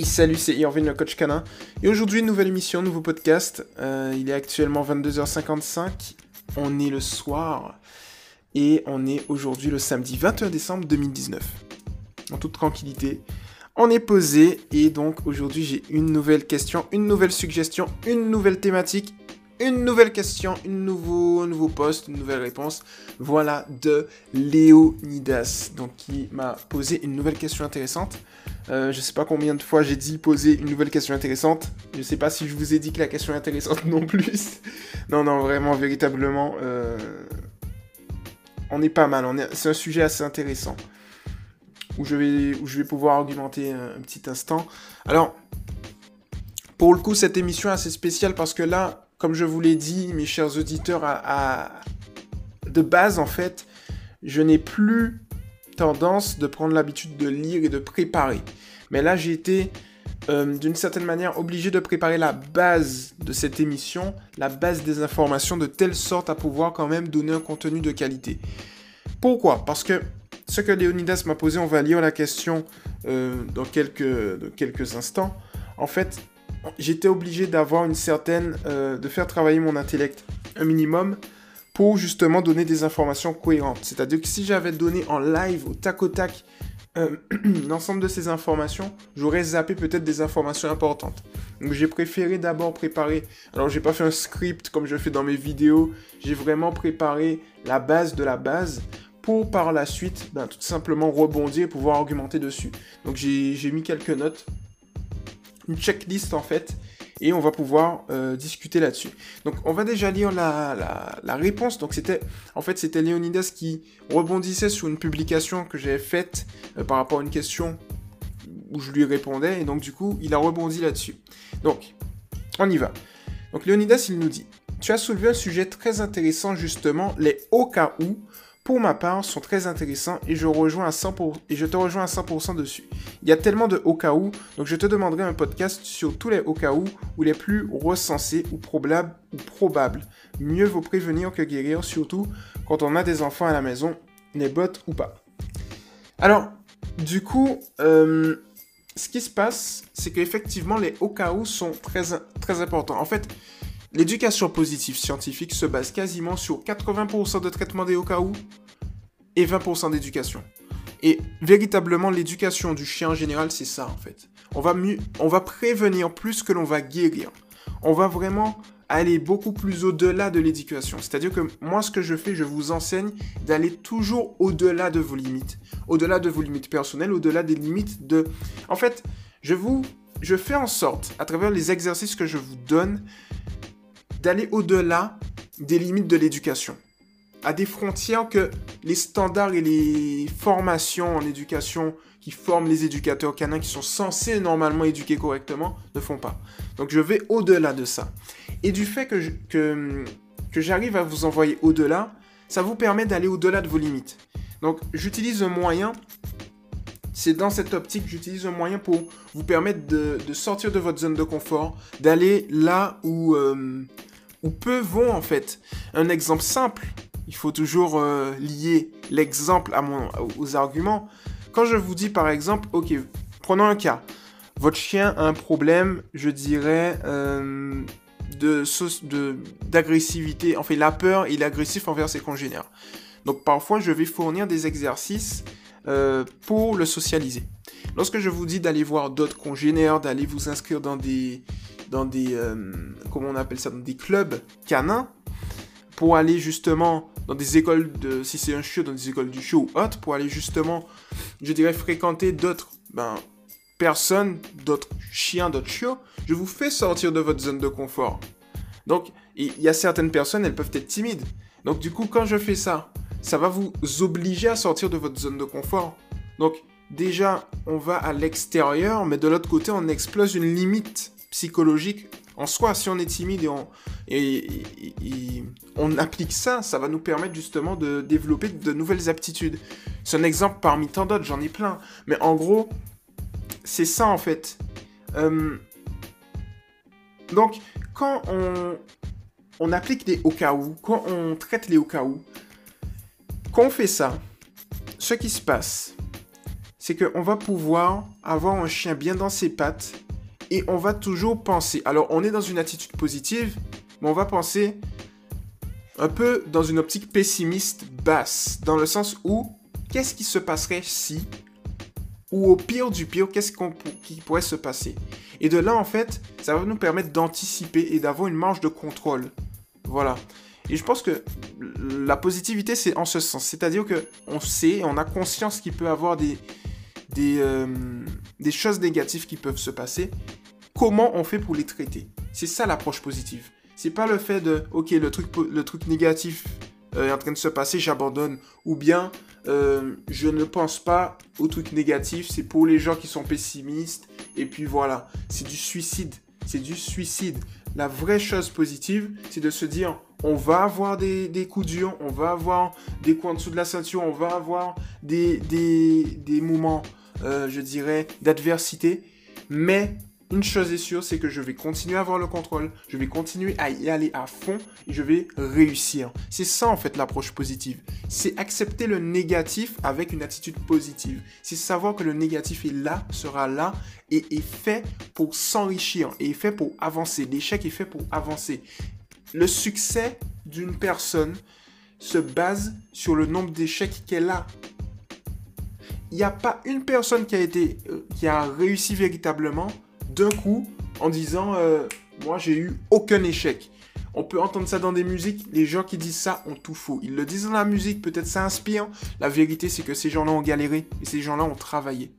Salut, c'est Irvin le coach canin. Et aujourd'hui, nouvelle émission, nouveau podcast. Euh, il est actuellement 22h55. On est le soir. Et on est aujourd'hui le samedi 21 décembre 2019. En toute tranquillité. On est posé. Et donc aujourd'hui, j'ai une nouvelle question, une nouvelle suggestion, une nouvelle thématique une nouvelle question, une nouveau, un nouveau poste, une nouvelle réponse. Voilà de Léonidas, donc qui m'a posé une nouvelle question intéressante. Euh, je sais pas combien de fois j'ai dit poser une nouvelle question intéressante. Je sais pas si je vous ai dit que la question est intéressante non plus. non, non, vraiment, véritablement, euh, on est pas mal. C'est un sujet assez intéressant où je vais, où je vais pouvoir argumenter un, petit instant. Alors, pour le coup, cette émission est assez spéciale parce que là, comme je vous l'ai dit, mes chers auditeurs, à, de base, en fait, je n'ai plus tendance de prendre l'habitude de lire et de préparer. Mais là, j'ai été, euh, d'une certaine manière, obligé de préparer la base de cette émission, la base des informations, de telle sorte à pouvoir quand même donner un contenu de qualité. Pourquoi? Parce que ce que Léonidas m'a posé, on va lire la question euh, dans quelques instants. En fait, j'étais obligé d'avoir une certaine, euh, de faire travailler mon intellect un minimum pour justement donner des informations cohérentes. C'est-à-dire que si j'avais donné en live au tac au tac euh, l'ensemble de ces informations, j'aurais zappé peut-être des informations importantes. Donc j'ai préféré d'abord préparer. Alors j'ai pas fait un script comme je fais dans mes vidéos. J'ai vraiment préparé la base de la base pour par la suite, ben, tout simplement rebondir et pouvoir argumenter dessus. Donc j'ai mis quelques notes une checklist en fait, et on va pouvoir euh, discuter là-dessus. Donc on va déjà lire la, réponse. Donc c'était, en fait, c'était Léonidas qui rebondissait sur une publication que j'avais faite euh, par rapport à une question où je lui répondais, et donc du coup, il a rebondi là-dessus. Donc, on y va. Donc Léonidas, il nous dit, tu as soulevé un sujet très intéressant justement, les au cas où pour ma part, sont très intéressants et je, rejoins à 100%, et je te rejoins à 100% dessus. Il y a tellement de au cas où, donc je te demanderai un podcast sur tous les au cas où ou les plus recensés ou probables ou probables. Mieux vaut prévenir que guérir, surtout quand on a des enfants à la maison, les bottes ou pas. Alors, du coup, euh, ce qui se passe, c'est qu'effectivement, les au cas où sont très, très importants. En fait, L'éducation positive scientifique se base quasiment sur 80% de traitement des où et 20% d'éducation. Et véritablement, l'éducation du chien en général, c'est ça en fait. On va, on va prévenir plus que l'on va guérir. On va vraiment aller beaucoup plus au-delà de l'éducation. C'est-à-dire que moi, ce que je fais, je vous enseigne d'aller toujours au-delà de vos limites. Au-delà de vos limites personnelles, au-delà des limites de... En fait, je vous... Je fais en sorte, à travers les exercices que je vous donne, d'aller au-delà des limites de l'éducation, à des frontières que les standards et les formations en éducation qui forment les éducateurs canins qui sont censés normalement éduquer correctement ne font pas. Donc je vais au-delà de ça. Et du fait que, que, j'arrive à vous envoyer au-delà, ça vous permet d'aller au-delà de vos limites. Donc j'utilise un moyen, c'est dans cette optique, j'utilise un moyen pour vous permettre de, de, sortir de votre zone de confort, d'aller là où, euh, ou peu vont en fait. Un exemple simple, il faut toujours euh, lier l'exemple à mon, aux arguments. Quand je vous dis par exemple, ok, prenons un cas. Votre chien a un problème, je dirais, euh, de d'agressivité. En fait, il a peur, il est agressif envers ses congénères. Donc parfois, je vais fournir des exercices euh, pour le socialiser. Lorsque je vous dis d'aller voir d'autres congénères, d'aller vous inscrire dans des, dans des, euh, comment on appelle ça, dans des clubs canins, pour aller justement dans des écoles de, si c'est un chiot, dans des écoles du chiot ou autre, pour aller justement, je dirais, fréquenter d'autres ben, personnes, d'autres chiens, d'autres chiots, je vous fais sortir de votre zone de confort. Donc, il y a certaines personnes, elles peuvent être timides. Donc, du coup, quand je fais ça, ça va vous obliger à sortir de votre zone de confort. Donc, déjà, on va à l'extérieur, mais de l'autre côté, on explose une limite psychologique en soi. Si on est timide et on, applique ça, ça va nous permettre justement de développer de nouvelles aptitudes. C'est un exemple parmi tant d'autres, j'en ai plein. Mais en gros, c'est ça en fait. Euh, donc, quand on, applique des au cas quand on traite les au cas quand on fait ça, ce qui se passe, c'est qu'on va pouvoir avoir un chien bien dans ses pattes et on va toujours penser. Alors, on est dans une attitude positive, mais on va penser un peu dans une optique pessimiste basse, dans le sens où qu'est-ce qui se passerait si, ou au pire du pire, qu'est-ce qui pourrait se passer? Et de là, en fait, ça va nous permettre d'anticiper et d'avoir une marge de contrôle. Voilà. Et je pense que la positivité, c'est en ce sens. C'est-à-dire que on sait, on a conscience qu'il peut y avoir des, euh, des choses négatives qui peuvent se passer comment on fait pour les traiter. C'est ça l'approche positive. C'est pas le fait de, ok, le truc, le truc négatif euh, est en train de se passer, j'abandonne. Ou bien, euh, je ne pense pas au truc négatif, c'est pour les gens qui sont pessimistes. Et puis voilà, c'est du suicide. C'est du suicide. La vraie chose positive, c'est de se dire, on va avoir des, coups durs, on va avoir des coups en dessous de la ceinture, on va avoir des, des, moments, euh, je dirais, d'adversité. Mais une chose est sûre, c'est que je vais continuer à avoir le contrôle, je vais continuer à y aller à fond et je vais réussir. C'est ça en fait l'approche positive. C'est accepter le négatif avec une attitude positive. C'est savoir que le négatif est là, sera là et est fait pour s'enrichir et est fait pour avancer. L'échec est fait pour avancer. Le succès d'une personne se base sur le nombre d'échecs qu'elle a il n'y a pas une personne qui a été euh, qui a réussi véritablement d'un coup en disant euh, Moi, j'ai eu aucun échec. On peut entendre ça dans des musiques, les gens qui disent ça ont tout faux. Ils le disent dans la musique, peut-être ça inspire. La vérité, c'est que ces gens-là ont galéré et ces gens-là ont travaillé.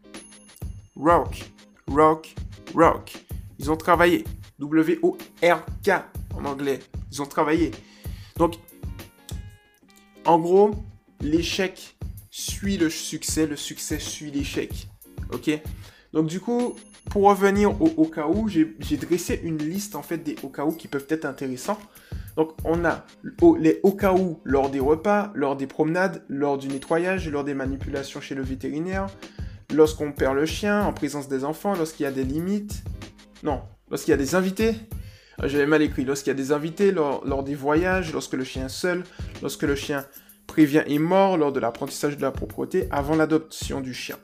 Rock, rock, rock. Ils ont travaillé. W-O-R-K en anglais. Ils ont travaillé. Donc, en gros, l'échec suit le succès, le succès suit l'échec. Ok? Donc, du coup, pour revenir au, cas où, j'ai dressé une liste en fait des au cas où qui peuvent être intéressants. Donc on a les au cas où lors des repas, lors des promenades, lors du nettoyage, lors des manipulations chez le vétérinaire, lorsqu'on perd le chien, en présence des enfants, lorsqu'il y a des limites. Non, lorsqu'il y a des invités. Ah, j'avais mal écrit. Lorsqu'il y a des invités, lors, lors, des voyages, lorsque le chien est seul, lorsque le chien prévient est mort, lors de l'apprentissage de la propreté, avant l'adoption du chien.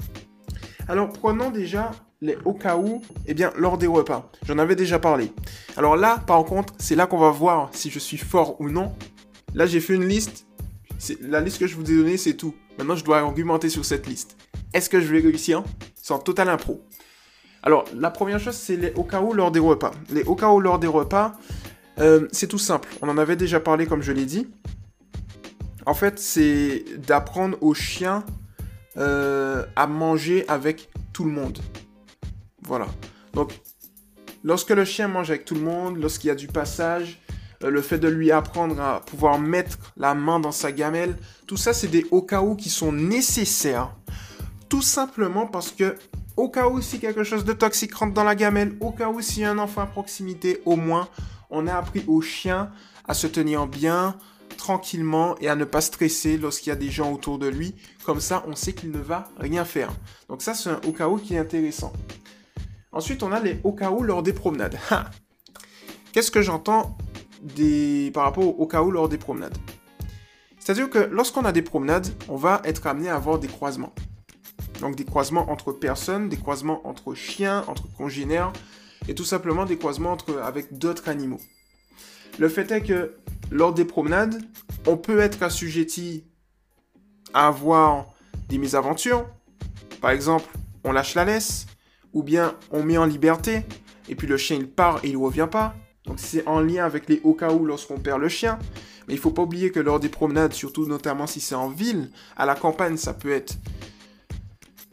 Alors prenons déjà les au cas où, eh bien, lors des repas. J'en avais déjà parlé. Alors là, par contre, c'est là qu'on va voir si je suis fort ou non. Là, j'ai fait une liste. La liste que je vous ai donnée, c'est tout. Maintenant, je dois argumenter sur cette liste. Est-ce que je vais réussir? Sans total impro. Alors, la première chose, c'est les au cas où lors des repas. Les au cas où lors des repas, euh, c'est tout simple. On en avait déjà parlé, comme je l'ai dit. En fait, c'est d'apprendre aux chiens euh, à manger avec tout le monde. Voilà. Donc, lorsque le chien mange avec tout le monde, lorsqu'il y a du passage, euh, le fait de lui apprendre à pouvoir mettre la main dans sa gamelle, tout ça, c'est des au cas où qui sont nécessaires. Tout simplement parce que, au cas où si quelque chose de toxique rentre dans la gamelle, au cas où s'il y a un enfant à proximité, au moins, on a appris au chien à se tenir bien, tranquillement et à ne pas stresser lorsqu'il y a des gens autour de lui. Comme ça, on sait qu'il ne va rien faire. Donc ça, c'est un au cas où qui est intéressant. Ensuite, on a les au cas lors des promenades. Qu'est-ce que j'entends par rapport au cas où lors des promenades? C'est-à-dire que lorsqu'on a des promenades, on va être amené à avoir des croisements. Donc des croisements entre personnes, des croisements entre chiens, entre congénères, et tout simplement des croisements avec d'autres animaux. Le fait est que lors des promenades, on peut être assujetti à avoir des mésaventures. Par exemple, on lâche la laisse, ou bien on met en liberté, et puis le chien il part et il revient pas. Donc c'est en lien avec les au cas où lorsqu'on perd le chien. Mais il faut pas oublier que lors des promenades, surtout notamment si c'est en ville, à la campagne ça peut être...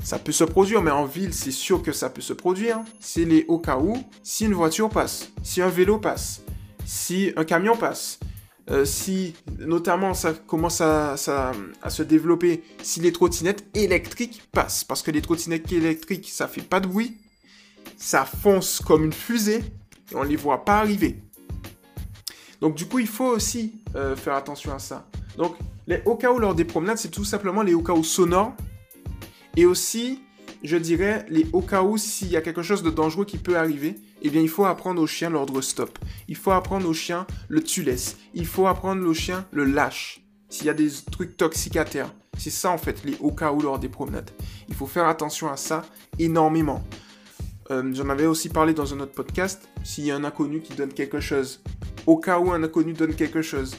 Ça peut se produire, mais en ville c'est sûr que ça peut se produire. C'est les au cas où, si une voiture passe, si un vélo passe, si un camion passe, euh, si notamment ça commence à, se développer, si les trottinettes électriques passent, parce que les trottinettes électriques, ça fait pas de bruit, ça fonce comme une fusée, et on les voit pas arriver. Donc du coup, il faut aussi euh, faire attention à ça. Donc les au cas où lors des promenades, c'est tout simplement les au cas où sonores, et aussi, je dirais, les au cas où s'il y a quelque chose de dangereux qui peut arriver, eh bien, il faut apprendre au chien l'ordre stop. Il faut apprendre au chien le tu laisses. Il faut apprendre au chien le lâche. S'il y a des trucs toxiques à terre. C'est ça en fait, les au cas où lors des promenades. Il faut faire attention à ça énormément. Euh, j'en avais aussi parlé dans un autre podcast. S'il y a un inconnu qui donne quelque chose, au cas où un inconnu donne quelque chose,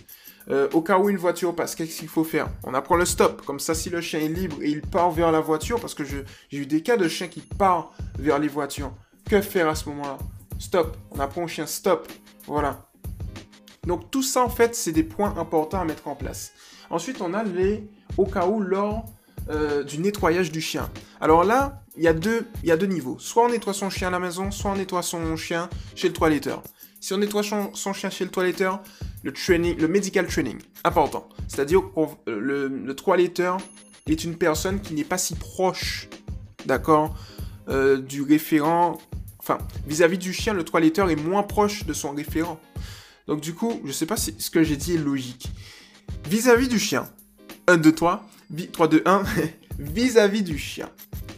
euh, au cas où une voiture passe, qu'est-ce qu'il faut faire? On apprend le stop. Comme ça, si le chien est libre et il part vers la voiture, parce que j'ai eu des cas de chiens qui partent vers les voitures, que faire à ce moment-là? Stop. On apprend au chien stop. Voilà. Donc tout ça, en fait, c'est des points importants à mettre en place. Ensuite, on a les au cas où lors euh, du nettoyage du chien. Alors là, il y, a deux, y a deux niveaux. Soit on nettoie son chien à la maison, soit on nettoie son chien chez le toiletteur. Si on nettoie son, chien chez le toiletteur, le training, le medical training, important. C'est-à-dire que le, le toiletteur est une personne qui n'est pas si proche, d'accord, euh, du référent. Enfin, vis-à-vis du chien, le toiletteur est moins proche de son référent. Donc du coup, je sais pas si ce que j'ai dit est logique. Vis-à-vis du chien, 1, 2, 3, 3, 2, 1, vis-à-vis du chien,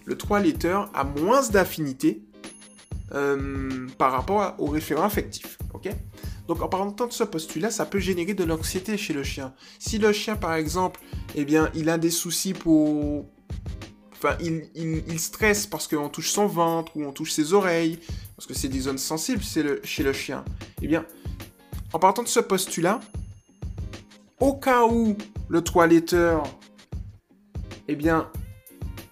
le toiletteur a moins d'affinité euh, par rapport au référent affectif. ok? Donc en parlant de ce postulat, ça peut générer de l'anxiété chez le chien. Si le chien, par exemple, eh bien, il a des soucis pour... Enfin, il, il, stresse parce qu'on touche son ventre ou on touche ses oreilles, parce que c'est des zones sensibles le, chez le chien. Eh bien, en partant de ce postulat, au cas où le toiletteur, eh bien,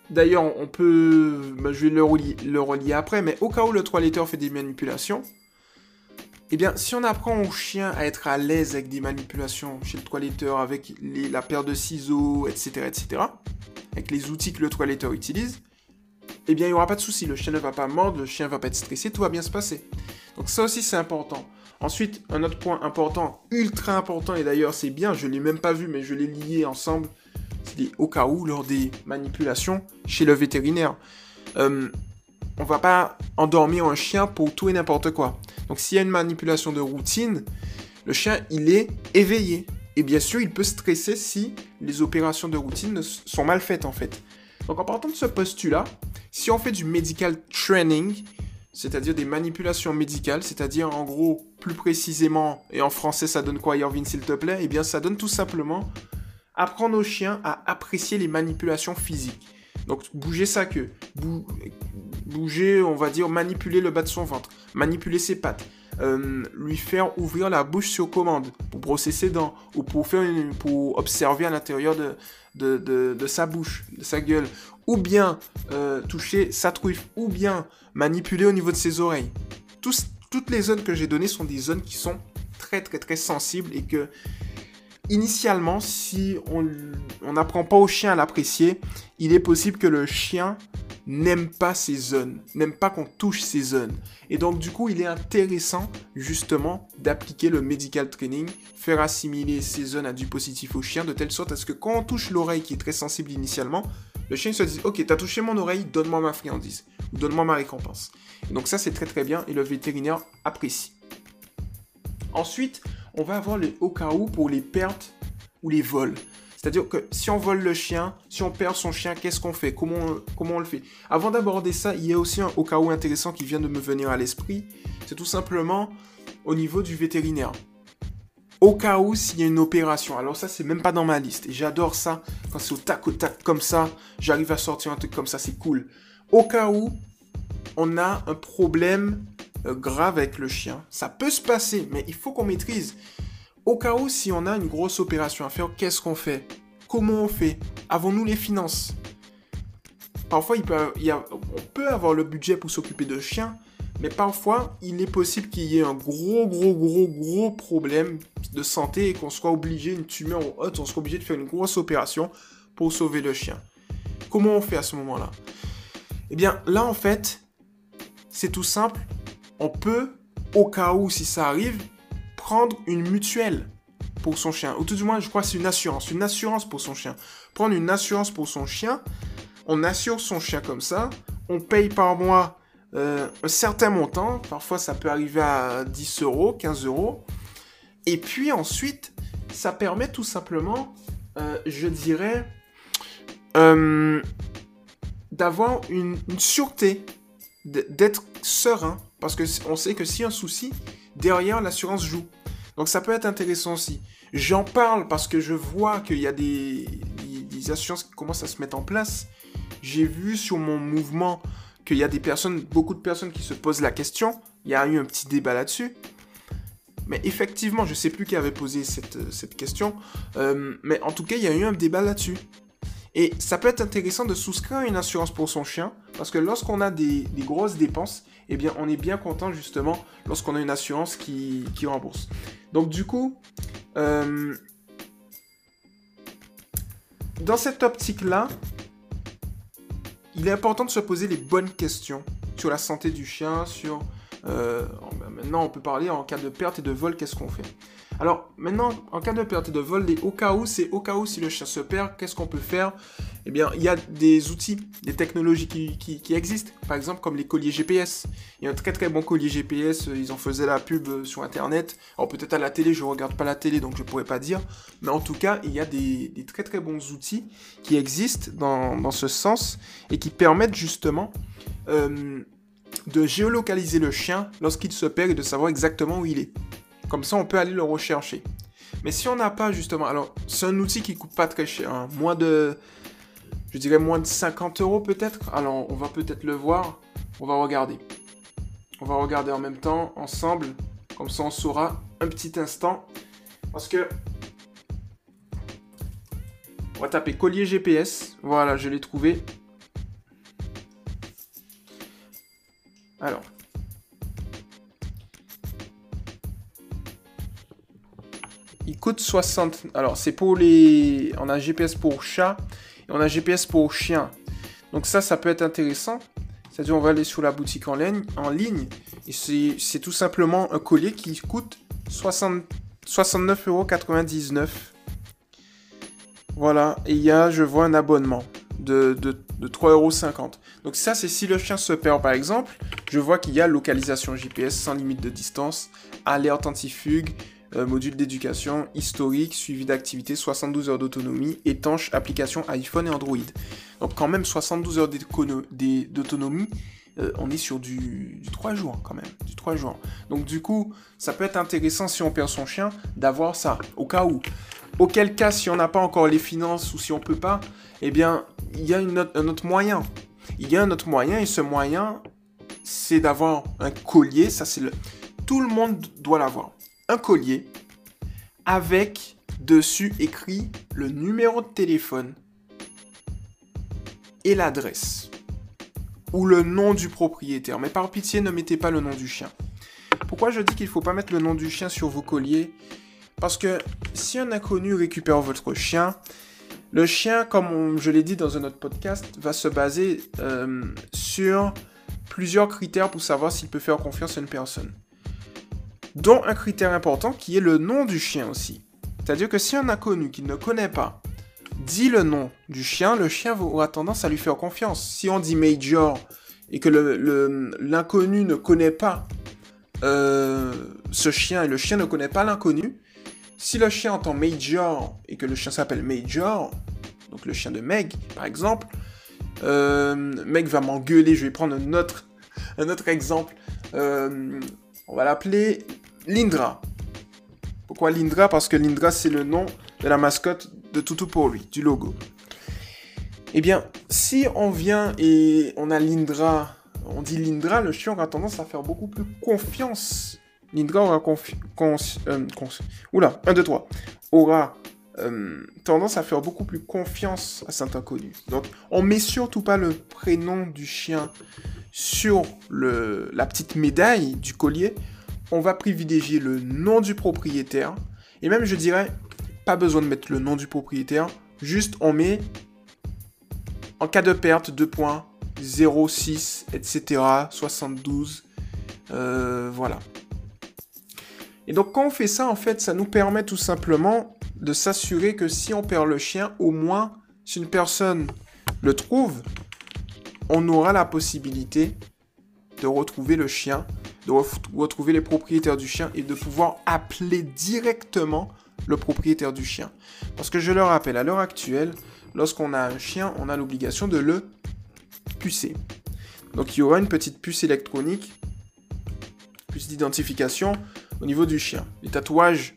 D'ailleurs, on peut. Bah, je vais le relier, après, mais au cas où le toiletteur fait des manipulations, eh bien, si on apprend au chien à être à l'aise avec des manipulations chez le toiletteur, avec la paire de ciseaux, etc., etc., avec les outils que le toiletteur utilise, eh bien, il n'y aura pas de souci. Le chien ne va pas mordre, le chien ne va pas être stressé, tout va bien se passer. Donc, ça aussi, c'est important. Ensuite, un autre point important, ultra important, et d'ailleurs, c'est bien, je ne l'ai même pas vu, mais je l'ai lié ensemble au cas où lors des manipulations chez le vétérinaire. Euh, on va pas endormir un chien pour tout et n'importe quoi. Donc s'il y a une manipulation de routine, le chien il est éveillé. Et bien sûr, il peut stresser si les opérations de routine sont mal faites en fait. Donc en partant de ce postulat, si on fait du medical training, c'est-à-dire des manipulations médicales, c'est-à-dire en gros, plus précisément, et en français ça donne quoi Irvine s'il te plaît? Eh bien ça donne tout simplement apprendre aux chiens à apprécier les manipulations physiques. Donc bouger sa queue, bouger, on va dire, manipuler le bas de son ventre, manipuler ses pattes, euh, lui faire ouvrir la bouche sur commande pour brosser ses dents ou pour, faire pour observer à l'intérieur de, de, sa bouche, de sa gueule, ou bien euh, toucher sa truffe, ou bien manipuler au niveau de ses oreilles. toutes les zones que j'ai données sont des zones qui sont très très très sensibles et que initialement, si on n'apprend pas au chien à l'apprécier, il est possible que le chien n'aime pas ces zones, n'aime pas qu'on touche ces zones. Et donc du coup, il est intéressant justement d'appliquer le medical training, faire assimiler ces zones à du positif au chien, de telle sorte à ce que quand on touche l'oreille qui est très sensible initialement, le chien se dit, ok, t'as touché mon oreille, donne-moi ma friandise, donne-moi ma récompense. donc ça, c'est très très bien et le vétérinaire apprécie. Ensuite, on va avoir les au cas où pour les pertes ou les vols. C'est-à-dire que si on vole le chien, si on perd son chien, qu'est-ce qu'on fait? Comment, comment on le fait? Avant d'aborder ça, il y a aussi un au cas où intéressant qui vient de me venir à l'esprit. C'est tout simplement au niveau du vétérinaire. Au cas où s'il y a une opération. Alors ça, c'est même pas dans ma liste. Et j'adore ça. Quand c'est au tac au tac comme ça, j'arrive à sortir un truc comme ça, c'est cool. Au cas où on a un problème grave avec le chien. Ça peut se passer, mais il faut qu'on maîtrise. Au cas où, si on a une grosse opération à faire, qu'est-ce qu'on fait? Comment on fait? Avons-nous les finances? Parfois, il peut, on peut avoir le budget pour s'occuper de chien, mais parfois, il est possible qu'il y ait un gros, gros, gros, gros problème de santé et qu'on soit obligé, une tumeur ou autre, on soit obligé de faire une grosse opération pour sauver le chien. Comment on fait à ce moment-là? Eh bien, là, en fait, c'est tout simple on peut, au cas où si ça arrive, prendre une mutuelle pour son chien. Ou tout du moins, je crois que c'est une assurance. Une assurance pour son chien. Prendre une assurance pour son chien. On assure son chien comme ça. On paye par mois euh, un certain montant. Parfois, ça peut arriver à 10 euros, 15 euros. Et puis ensuite, ça permet tout simplement, euh, je dirais, euh, d'avoir une, une sûreté, d'être serein parce qu'on sait que si un souci, derrière, l'assurance joue. Donc ça peut être intéressant aussi. J'en parle parce que je vois qu'il y a des, des assurances qui commencent à se mettre en place. J'ai vu sur mon mouvement qu'il y a des personnes, beaucoup de personnes qui se posent la question. Il y a eu un petit débat là-dessus. Mais effectivement, je ne sais plus qui avait posé cette, cette question. Euh, mais en tout cas, il y a eu un débat là-dessus. Et ça peut être intéressant de souscrire une assurance pour son chien, parce que lorsqu'on a des, grosses dépenses, eh bien, on est bien content justement lorsqu'on a une assurance qui, rembourse. Donc du coup, euh, dans cette optique-là, il est important de se poser les bonnes questions sur la santé du chien, sur... Euh, maintenant, on peut parler en cas de perte et de vol, qu'est-ce qu'on fait? Alors maintenant, en cas de perte de vol, au cas où, c'est au cas où si le chien se perd, qu'est-ce qu'on peut faire? Eh bien, il y a des outils, des technologies qui, existent. Par exemple, comme les colliers GPS. Il y a un très très bon collier GPS, ils en faisaient la pub euh, sur Internet. Alors peut-être à la télé, je ne regarde pas la télé, donc je ne pourrais pas dire. Mais en tout cas, il y a des, très très bons outils qui existent dans, ce sens et qui permettent justement... Euh, de géolocaliser le chien lorsqu'il se perd et de savoir exactement où il est. Comme ça, on peut aller le rechercher. Mais si on n'a pas justement, alors c'est un outil qui coûte pas très cher, hein. moins de, je dirais moins de 50 euros peut-être. Alors on va peut-être le voir, on va regarder. On va regarder en même temps ensemble, comme ça on saura un petit instant, parce que on va taper collier GPS. Voilà, je l'ai trouvé. Alors, Il coûte 60. Alors, c'est pour les. On a GPS pour chat et on a GPS pour chien. Donc, ça, ça peut être intéressant. C'est-à-dire, on va aller sur la boutique en ligne, en ligne et c'est tout simplement un collier qui coûte 60... 69,99€. Voilà, et il y a, je vois, un abonnement de, de, de 3,50€. Donc ça, c'est si le chien se perd, par exemple, je vois qu'il y a localisation GPS sans limite de distance, alerte antifugue, module d'éducation, historique, suivi d'activité, 72 heures d'autonomie, étanche, application iPhone et Android. Donc quand même 72 heures d'autonomie, euh, on est sur du, 3 jours quand même, du 3 jours. Donc du coup, ça peut être intéressant si on perd son chien d'avoir ça, au cas où. Auquel cas, si on n'a pas encore les finances ou si on peut pas, eh bien, il y a un autre moyen. Il y a un autre moyen et ce moyen, c'est d'avoir un collier. Ça, c'est le. Tout le monde doit l'avoir un collier avec dessus écrit le numéro de téléphone et l'adresse ou le nom du propriétaire. Mais par pitié, ne mettez pas le nom du chien. Pourquoi je dis qu'il ne faut pas mettre le nom du chien sur vos colliers? Parce que si un inconnu récupère votre chien, le chien, comme je l'ai dit dans un autre podcast, va se baser euh, sur plusieurs critères pour savoir s'il peut faire confiance à une personne dont un critère important qui est le nom du chien aussi. C'est-à-dire que si un inconnu qui ne connaît pas dit le nom du chien, le chien aura tendance à lui faire confiance. Si on dit Major et que l'inconnu ne connaît pas euh, ce chien et le chien ne connaît pas l'inconnu, si le chien entend Major et que le chien s'appelle Major, donc le chien de Meg par exemple, euh, Meg va m'engueuler, je vais prendre un autre, exemple. Euh, on va l'appeler Lindra. Pourquoi Lindra? Parce que Lindra, c'est le nom de la mascotte de Toutou pour lui, du logo. Eh bien, si on vient et on a Lindra, on dit Lindra, le chien aura tendance à faire beaucoup plus confiance. Lindra aura confiance. Euh, oula, 1, 2, 3. Aura euh, tendance à faire beaucoup plus confiance à cet inconnu. Donc, on met surtout pas le prénom du chien sur le, la petite médaille du collier on va privilégier le nom du propriétaire. Et même, je dirais, pas besoin de mettre le nom du propriétaire. Juste, on met en cas de perte 2 points, 0,6, etc., 72. voilà. Et donc, quand on fait ça, en fait, ça nous permet tout simplement de s'assurer que si on perd le chien, au moins, si une personne le trouve, on aura la possibilité de retrouver le chien de retrouver les propriétaires du chien et de pouvoir appeler directement le propriétaire du chien. Parce que je le rappelle, à l'heure actuelle, lorsqu'on a un chien, on a l'obligation de le pucer. Donc il y aura une petite puce électronique, puce d'identification au niveau du chien. Les tatouages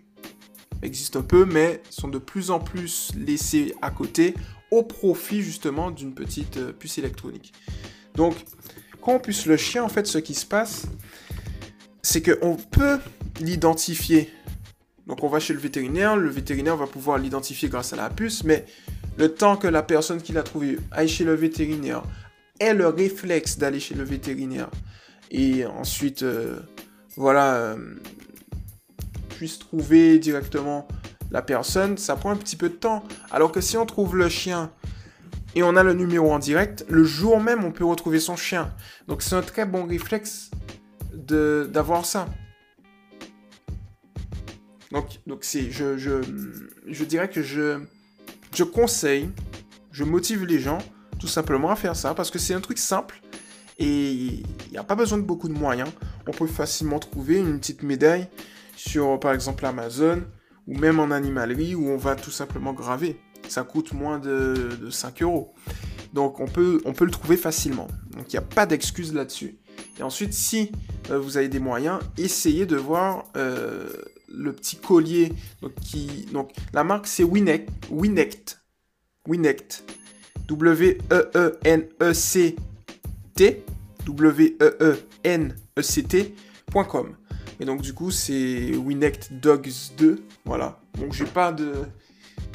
existent un peu, mais sont de plus en plus laissés à côté au profit justement d'une petite euh, puce électronique. Donc, quand on puce le chien, en fait, ce qui se passe, c'est qu'on peut l'identifier. Donc, on va chez le vétérinaire, le vétérinaire va pouvoir l'identifier grâce à la puce, mais le temps que la personne qui l'a trouvé aille chez le vétérinaire, ait le réflexe d'aller chez le vétérinaire, et ensuite, euh, voilà, euh, puisse trouver directement la personne, ça prend un petit peu de temps. Alors que si on trouve le chien et on a le numéro en direct, le jour même, on peut retrouver son chien. Donc c'est un très bon réflexe d'avoir ça. Donc, donc c'est, je, je, je, dirais que je, je conseille, je motive les gens tout simplement à faire ça parce que c'est un truc simple et il n'y a pas besoin de beaucoup de moyens. On peut facilement trouver une petite médaille sur par exemple Amazon ou même en animalerie où on va tout simplement graver. Ça coûte moins de, 5 euros. Donc on peut, on peut le trouver facilement. Donc il n'y a pas d'excuse là-dessus. Et ensuite, si euh, vous avez des moyens, essayez de voir euh, le petit collier. Donc, la marque c'est Winect. Winect. Winect. W-E-E-N-E-C-T. W-E-E-N-E-C-T.com. Et donc du coup c'est Winect Dogs 2, voilà. Donc j'ai pas de...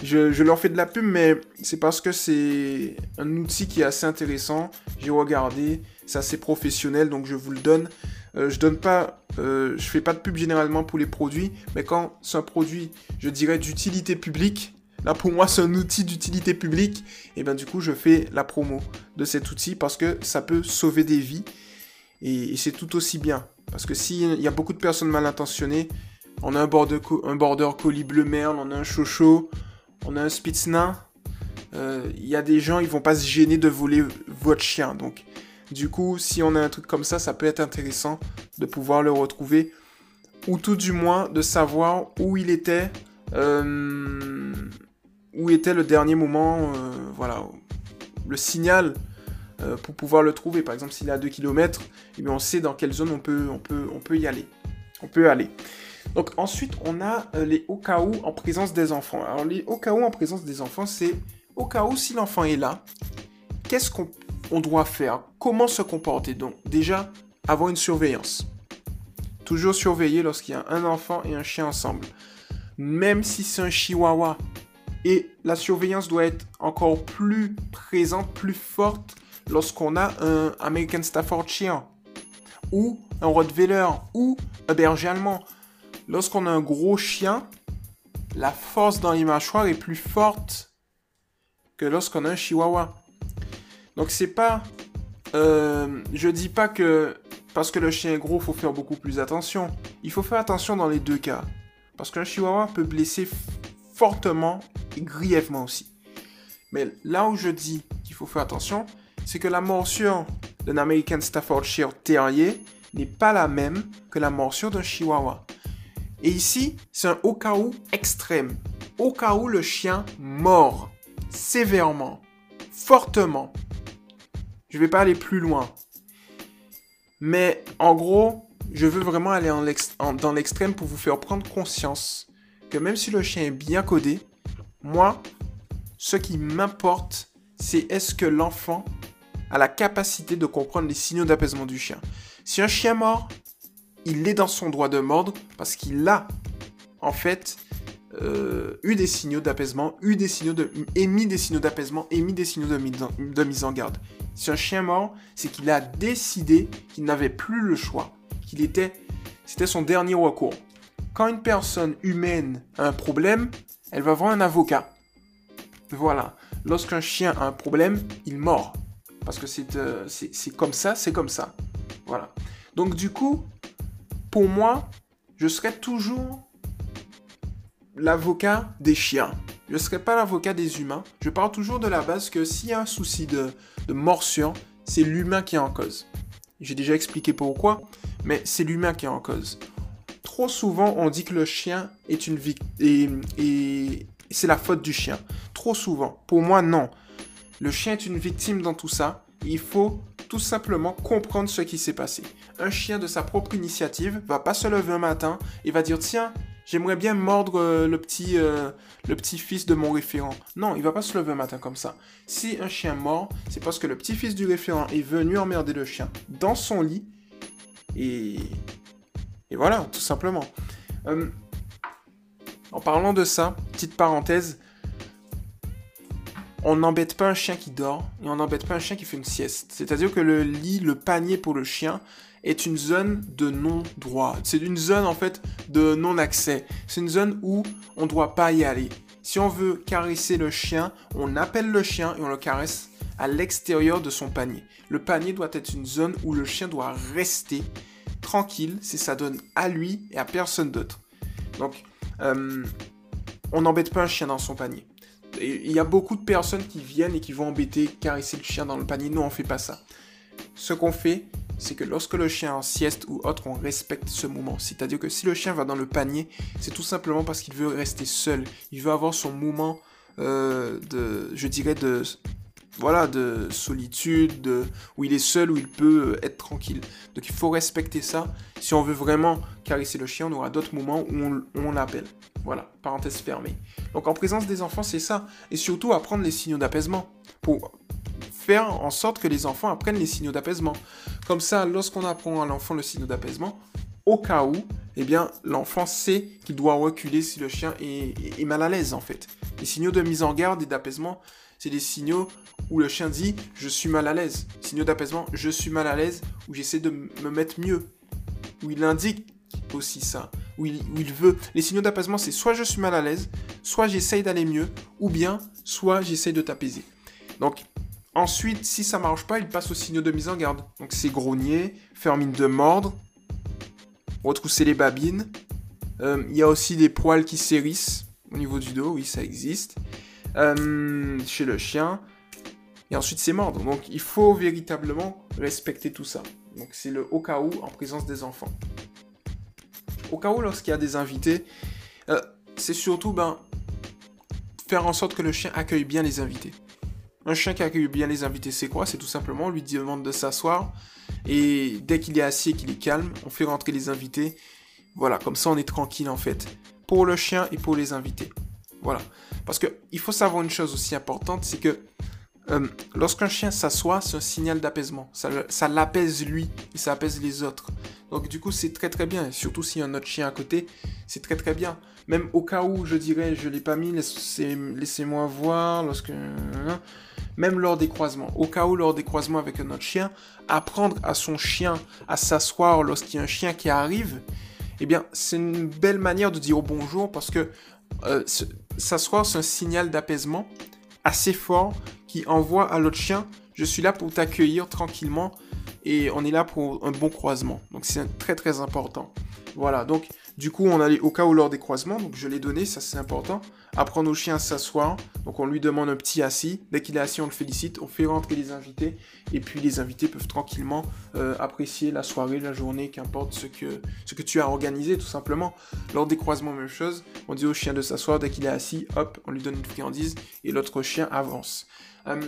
Je, leur fais de la pub, mais c'est parce que c'est un outil qui est assez intéressant. J'ai regardé, c'est professionnel, donc je vous le donne. Euh, je donne euh, fais pas de pub généralement pour les produits, mais quand c'est un produit, je dirais d'utilité publique, là pour moi c'est un outil d'utilité publique, et bien du coup je fais la promo de cet outil parce que ça peut sauver des vies et c'est tout aussi bien. Parce que s'il y a beaucoup de personnes mal intentionnées, on a un border, un collie bleu merle, on a un chocho, on a un spitzna, euh, il y a des gens, ils vont pas se gêner de voler votre chien. Donc, du coup, si on a un truc comme ça, ça peut être intéressant de pouvoir le retrouver. Ou tout du moins de savoir où il était, euh, où était le dernier moment, euh, voilà, le signal euh, pour pouvoir le trouver. Par exemple, s'il est à 2 km, eh on sait dans quelle zone on peut, on peut, on peut y aller. On peut aller. Donc ensuite, on a les au cas où en présence des enfants. Alors les au cas où en présence des enfants, c'est au cas où si l'enfant est là, qu'est-ce qu'on doit faire Comment se comporter Donc déjà, avoir une surveillance. Toujours surveiller lorsqu'il y a un enfant et un chien ensemble. Même si c'est un chihuahua. Et la surveillance doit être encore plus présente, plus forte lorsqu'on a un American Staffordshire ou un Rottweiler ou un berger allemand. Lorsqu'on a un gros chien, la force dans les mâchoires est plus forte que lorsqu'on a un chihuahua. Donc c'est pas... Euh, je dis pas que parce que le chien est gros, faut faire beaucoup plus attention. Il faut faire attention dans les deux cas. Parce qu'un chihuahua peut blesser fortement et grièvement aussi. Mais là où je dis qu'il faut faire attention, c'est que la morsure d'un American Staffordshire Terrier n'est pas la même que la morsure d'un Chihuahua. Et ici, c'est un au cas où extrême. Au cas où le chien mord sévèrement, fortement. Je ne vais pas aller plus loin. Mais en gros, je veux vraiment aller dans l'extrême pour vous faire prendre conscience que même si le chien est bien codé, moi, ce qui m'importe, c'est est-ce que l'enfant a la capacité de comprendre les signaux d'apaisement du chien. Si un chien mord, il est dans son droit de mordre parce qu'il a, en fait, euh, eu des signaux d'apaisement, eu des signaux émis des signaux d'apaisement, émis des signaux de mise en garde. Si un chien mord, c'est qu'il a décidé qu'il n'avait plus le choix, qu'il était, c'était son dernier recours. Quand une personne humaine a un problème, elle va voir un avocat. Voilà. Lorsqu'un chien a un problème, il mord. Parce que euh, c'est comme ça, c'est comme ça. Voilà. Donc du coup, pour moi, je serai toujours l'avocat des chiens. Je ne serai pas l'avocat des humains. Je parle toujours de la base que s'il y a un souci de, morsure, c'est l'humain qui est en cause. J'ai déjà expliqué pourquoi, mais c'est l'humain qui est en cause. Trop souvent, on dit que le chien est une victime et, et c'est la faute du chien. Trop souvent. Pour moi, non. Le chien est une victime dans tout ça. Il faut tout simplement comprendre ce qui s'est passé. Un chien de sa propre initiative va pas se lever un matin et va dire tiens, j'aimerais bien mordre euh, le petit, euh, le petit fils de mon référent. Non, il va pas se lever un matin comme ça. Si un chien mord, c'est parce que le petit fils du référent est venu emmerder le chien dans son lit. Et, et voilà, tout simplement. Euh, en parlant de ça, petite parenthèse, on n'embête pas un chien qui dort et on n'embête pas un chien qui fait une sieste. C'est-à-dire que le lit, le panier pour le chien est une zone de non-droit. C'est une zone en fait de non-accès. C'est une zone où on ne doit pas y aller. Si on veut caresser le chien, on appelle le chien et on le caresse à l'extérieur de son panier. Le panier doit être une zone où le chien doit rester tranquille, c'est ça donne à lui et à personne d'autre. Donc, euh, on n'embête pas un chien dans son panier. Il y a beaucoup de personnes qui viennent et qui vont embêter, caresser le chien dans le panier. Nous, on fait pas ça. Ce qu'on fait, c'est que lorsque le chien est en sieste ou autre, on respecte ce moment. C'est-à-dire que si le chien va dans le panier, c'est tout simplement parce qu'il veut rester seul. Il veut avoir son moment euh, de, je dirais, de, voilà, de solitude, de, où il est seul, où il peut être tranquille. Donc il faut respecter ça. Si on veut vraiment caresser le chien, on aura d'autres moments où on, on l'appelle. Voilà, parenthèse fermée. Donc en présence des enfants, c'est ça. Et surtout apprendre les signaux d'apaisement. Pour faire en sorte que les enfants apprennent les signaux d'apaisement. Comme ça, lorsqu'on apprend à l'enfant le signal d'apaisement, au cas où, eh bien, l'enfant sait qu'il doit reculer si le chien est, mal à l'aise, en fait. Les signaux de mise en garde et d'apaisement, c'est des signaux où le chien dit « je suis mal à l'aise ». Signaux d'apaisement « je suis mal à l'aise » où j'essaie de me mettre mieux. Où il indique aussi ça où il, veut. Les signaux d'apaisement, c'est soit je suis mal à l'aise, soit j'essaye d'aller mieux, ou bien soit j'essaye de t'apaiser. Donc, ensuite, si ça marche pas, il passe aux signaux de mise en garde. Donc, c'est grogner, faire mine de mordre, retrousser les babines. Euh, il y a aussi des poils qui s'hérissent au niveau du dos, oui, ça existe. Euh, chez le chien. Et ensuite, c'est mordre. Donc, il faut véritablement respecter tout ça. Donc, c'est le au cas où en présence des enfants au cas où lorsqu'il y a des invités, euh, c'est surtout ben, faire en sorte que le chien accueille bien les invités. Un chien qui accueille bien les invités, c'est quoi? C'est tout simplement, on lui demande de s'asseoir, et dès qu'il est assis et qu'il est calme, on fait rentrer les invités. Voilà, comme ça on est tranquille en fait. Pour le chien et pour les invités. Voilà. Parce qu'il faut savoir une chose aussi importante, c'est que euh, lorsqu'un chien s'assoit, c'est un signal d'apaisement. Ça, l'apaise lui et ça apaise les autres. Donc du coup, c'est très très bien. surtout s'il y a un autre chien à côté, c'est très très bien. Même au cas où, je dirais, je l'ai pas mis, laissez-moi voir, lorsque... Hein, même lors des croisements. Au cas où, lors des croisements avec un autre chien, apprendre à son chien à s'asseoir lorsqu'il y a un chien qui arrive, eh bien, c'est une belle manière de dire bonjour parce que euh, s'asseoir, c'est un signal d'apaisement assez fort qui envoie à l'autre chien, je suis là pour t'accueillir tranquillement et on est là pour un bon croisement. Donc c'est très très important. Voilà, donc du coup on allait au cas où lors des croisements, donc je l'ai donné, ça c'est important. Apprendre au chien à s'asseoir, donc on lui demande un petit assis, dès qu'il est assis on le félicite, on fait rentrer les invités, et puis les invités peuvent tranquillement euh, apprécier la soirée, la journée, qu'importe ce que, ce que tu as organisé tout simplement. Lors des croisements, même chose, on dit au chien de s'asseoir, dès qu'il est assis, hop, on lui donne une friandise, et l'autre chien avance. Euh,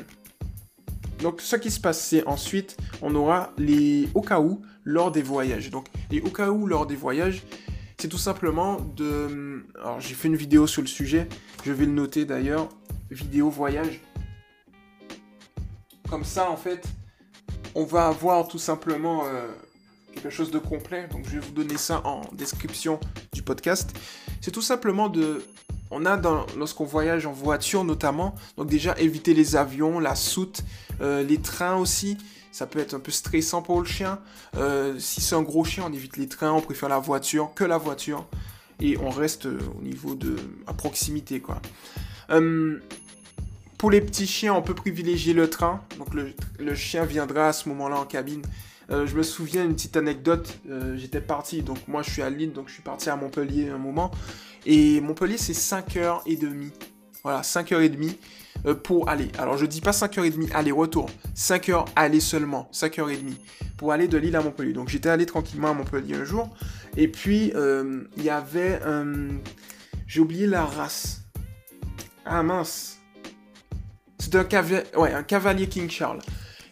donc, ce qui se passe, c'est ensuite, on aura les au cas où lors des voyages. Donc, les au cas où lors des voyages, c'est tout simplement de. Alors, j'ai fait une vidéo sur le sujet, je vais le noter d'ailleurs. Vidéo voyage. Comme ça, en fait, on va avoir tout simplement euh, quelque chose de complet. Donc, je vais vous donner ça en description du podcast. C'est tout simplement de on a lorsqu'on voyage en voiture notamment, donc déjà éviter les avions, la soute, euh, les trains aussi. Ça peut être un peu stressant pour le chien. Euh, si c'est un gros chien, on évite les trains, on préfère la voiture que la voiture. Et on reste euh, au niveau de à proximité quoi. pour les petits chiens, on peut privilégier le train. Donc le chien viendra à ce moment-là en cabine. Je me souviens une petite anecdote. J'étais parti, donc moi je suis à Lille, donc je suis parti à Montpellier un moment. Et Montpellier, c'est 5h30. Voilà, 5h30 euh, pour aller. Alors, je dis pas 5h30 aller-retour. 5h aller seulement. 5h30 pour aller de Lille à Montpellier. Donc, j'étais allé tranquillement à Montpellier un jour. Et puis, euh, il y avait. J'ai oublié la race. Ah mince. C'est un, ouais, un cavalier King Charles.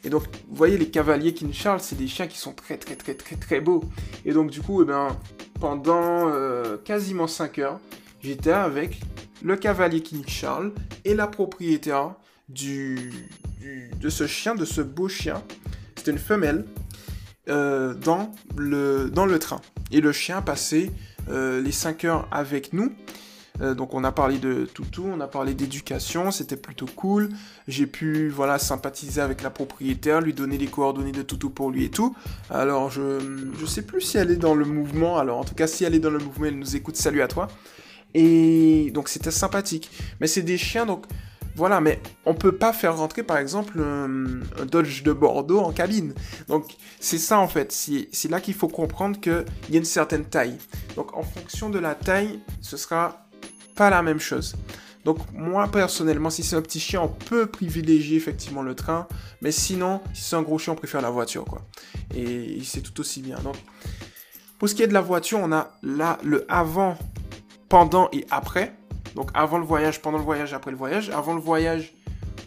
Et donc, vous voyez, les cavaliers King Charles, c'est des chiens qui sont très, très, très, très, très beaux. Et donc, du coup, eh ben, pendant euh, quasiment 5 heures, j'étais avec le cavalier King Charles et la propriétaire de ce chien, de ce beau chien. C'était une femelle euh, dans, le, dans le train. Et le chien passait euh, les 5 heures avec nous. Euh, donc on a parlé de toutou, on a parlé d'éducation, c'était plutôt cool. J'ai pu voilà sympathiser avec la propriétaire, lui donner les coordonnées de toutou pour lui et tout. Alors je je sais plus si elle est dans le mouvement. Alors en tout cas si elle est dans le mouvement, elle nous écoute. Salut à toi. Et donc c'était sympathique. Mais c'est des chiens donc voilà, mais on peut pas faire rentrer par exemple un, Dodge de Bordeaux en cabine. Donc c'est ça en fait, c'est là qu'il faut comprendre qu'il y a une certaine taille. Donc en fonction de la taille, ce sera pas la même chose. Donc moi personnellement, si c'est un petit chien, on peut privilégier effectivement le train, mais sinon, si c'est un gros chien, on préfère la voiture. Et c'est tout aussi bien. Donc pour ce qui est de la voiture, on a là le avant, pendant et après. Donc avant le voyage, pendant le voyage, après le voyage. Avant le voyage,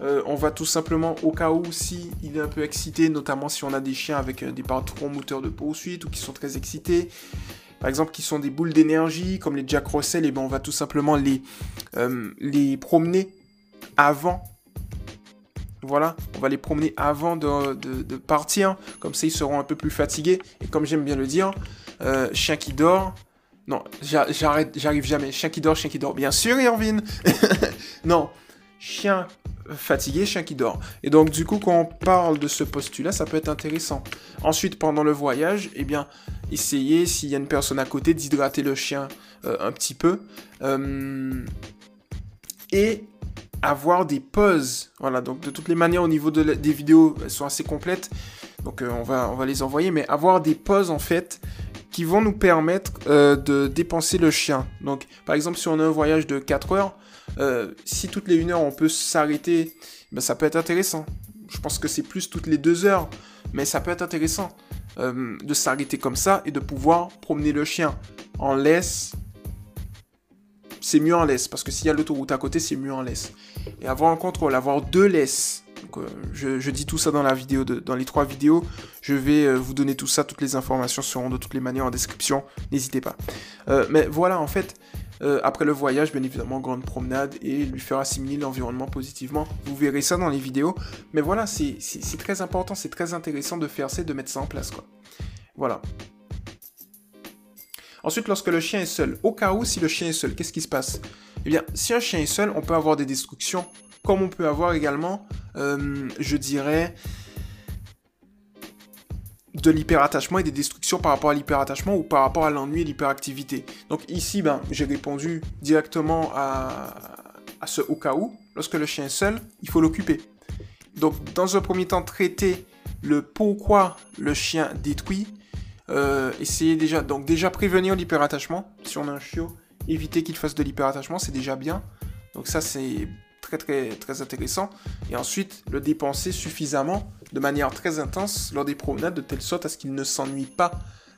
euh, on va tout simplement au cas où si il est un peu excité, notamment si on a des chiens avec euh, des patrons moteurs de poursuite ou qui sont très excités, par exemple, qui sont des boules d'énergie, comme les Jack Russell, et ben on va tout simplement les, euh, les promener avant. Voilà, on va les promener avant de, partir, comme ça ils seront un peu plus fatigués. Et comme j'aime bien le dire, euh, chien qui dort, non, j'arrête, j'arrive jamais. Chien qui dort, chien qui dort. Bien sûr, Irvine. non, chien fatigué, chien qui dort. Et donc, du coup, quand on parle de ce postulat, ça peut être intéressant. Ensuite, pendant le voyage, eh bien, essayez, s'il y a une personne à côté, d'hydrater le chien euh, un petit peu. Euh, et avoir des pauses. Voilà, donc de toutes les manières, au niveau des vidéos, elles sont assez complètes. Donc, euh, on, va, on va les envoyer. Mais avoir des pauses, en fait, qui vont nous permettre de dépenser le chien. Donc, par exemple, si on a un voyage de 4 heures, euh, si toutes les 1 heure on peut s'arrêter, ben, ça peut être intéressant. Je pense que c'est plus toutes les 2 heures, mais ça peut être intéressant euh, de s'arrêter comme ça et de pouvoir promener le chien en laisse. C'est mieux en laisse, parce que s'il y a l'autoroute à côté, c'est mieux en laisse. Et avoir un contrôle, avoir deux laisses. Euh, je, dis tout ça dans la vidéo, dans les trois vidéos. Je vais vous donner tout ça, toutes les informations seront de toutes les manières en description. N'hésitez pas. mais voilà, en fait, euh, après le voyage, bien évidemment, grande promenade et lui faire assimiler l'environnement positivement. Vous verrez ça dans les vidéos. Mais voilà, c'est très important, c'est très intéressant de faire ça de mettre ça en place. Quoi. Voilà. Ensuite, lorsque le chien est seul, au cas où si le chien est seul, qu'est-ce qui se passe? Eh bien, si un chien est seul, on peut avoir des destructions, comme on peut avoir également, euh, je dirais, de l'hyperattachement et des destructions par rapport à l'hyperattachement ou par rapport à l'ennui et l'hyperactivité. Donc ici, ben, j'ai répondu directement à, ce au cas où. Lorsque le chien est seul, il faut l'occuper. Donc dans un premier temps, traiter le pourquoi le chien détruit. Euh, essayer déjà, donc déjà prévenir l'hyperattachement. Si on a un chiot, éviter qu'il fasse de l'hyperattachement, c'est déjà bien. Donc ça, c'est très très très intéressant. Et ensuite, le dépenser suffisamment, de manière très intense, lors des promenades, de telle sorte à ce qu'il ne s'ennuie pas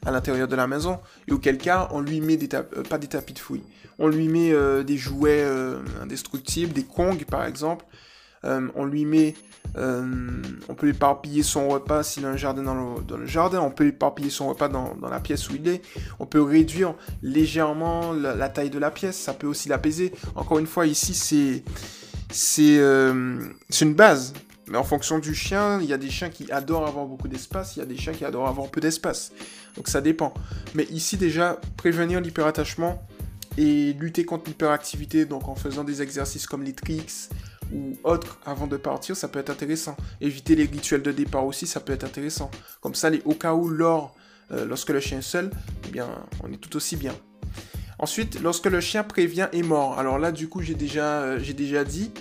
à l'intérieur de la maison. Et auquel cas, on lui met des euh, pas des tapis de fouille, on lui met euh, des jouets euh, indestructibles, des kongs par exemple. on lui met, on peut éparpiller son repas s'il a un jardin dans le, jardin, on peut éparpiller son repas dans, la pièce où il est, on peut réduire légèrement la taille de la pièce, ça peut aussi l'apaiser. Encore une fois, ici, c'est c'est une base. Mais en fonction du chien, il y a des chiens qui adorent avoir beaucoup d'espace, il y a des chiens qui adorent avoir peu d'espace. Donc ça dépend. Mais ici déjà, prévenir l'hyperattachement et lutter contre l'hyperactivité, donc en faisant des exercices comme les tricks ou autres avant de partir, ça peut être intéressant. Éviter les rituels de départ aussi, ça peut être intéressant. Comme ça, les, au cas où, euh, lorsque le chien est seul, eh bien, on est tout aussi bien. Ensuite, lorsque le chien prévient est mort. Alors là, du coup, j'ai déjà, euh, j'ai déjà dit,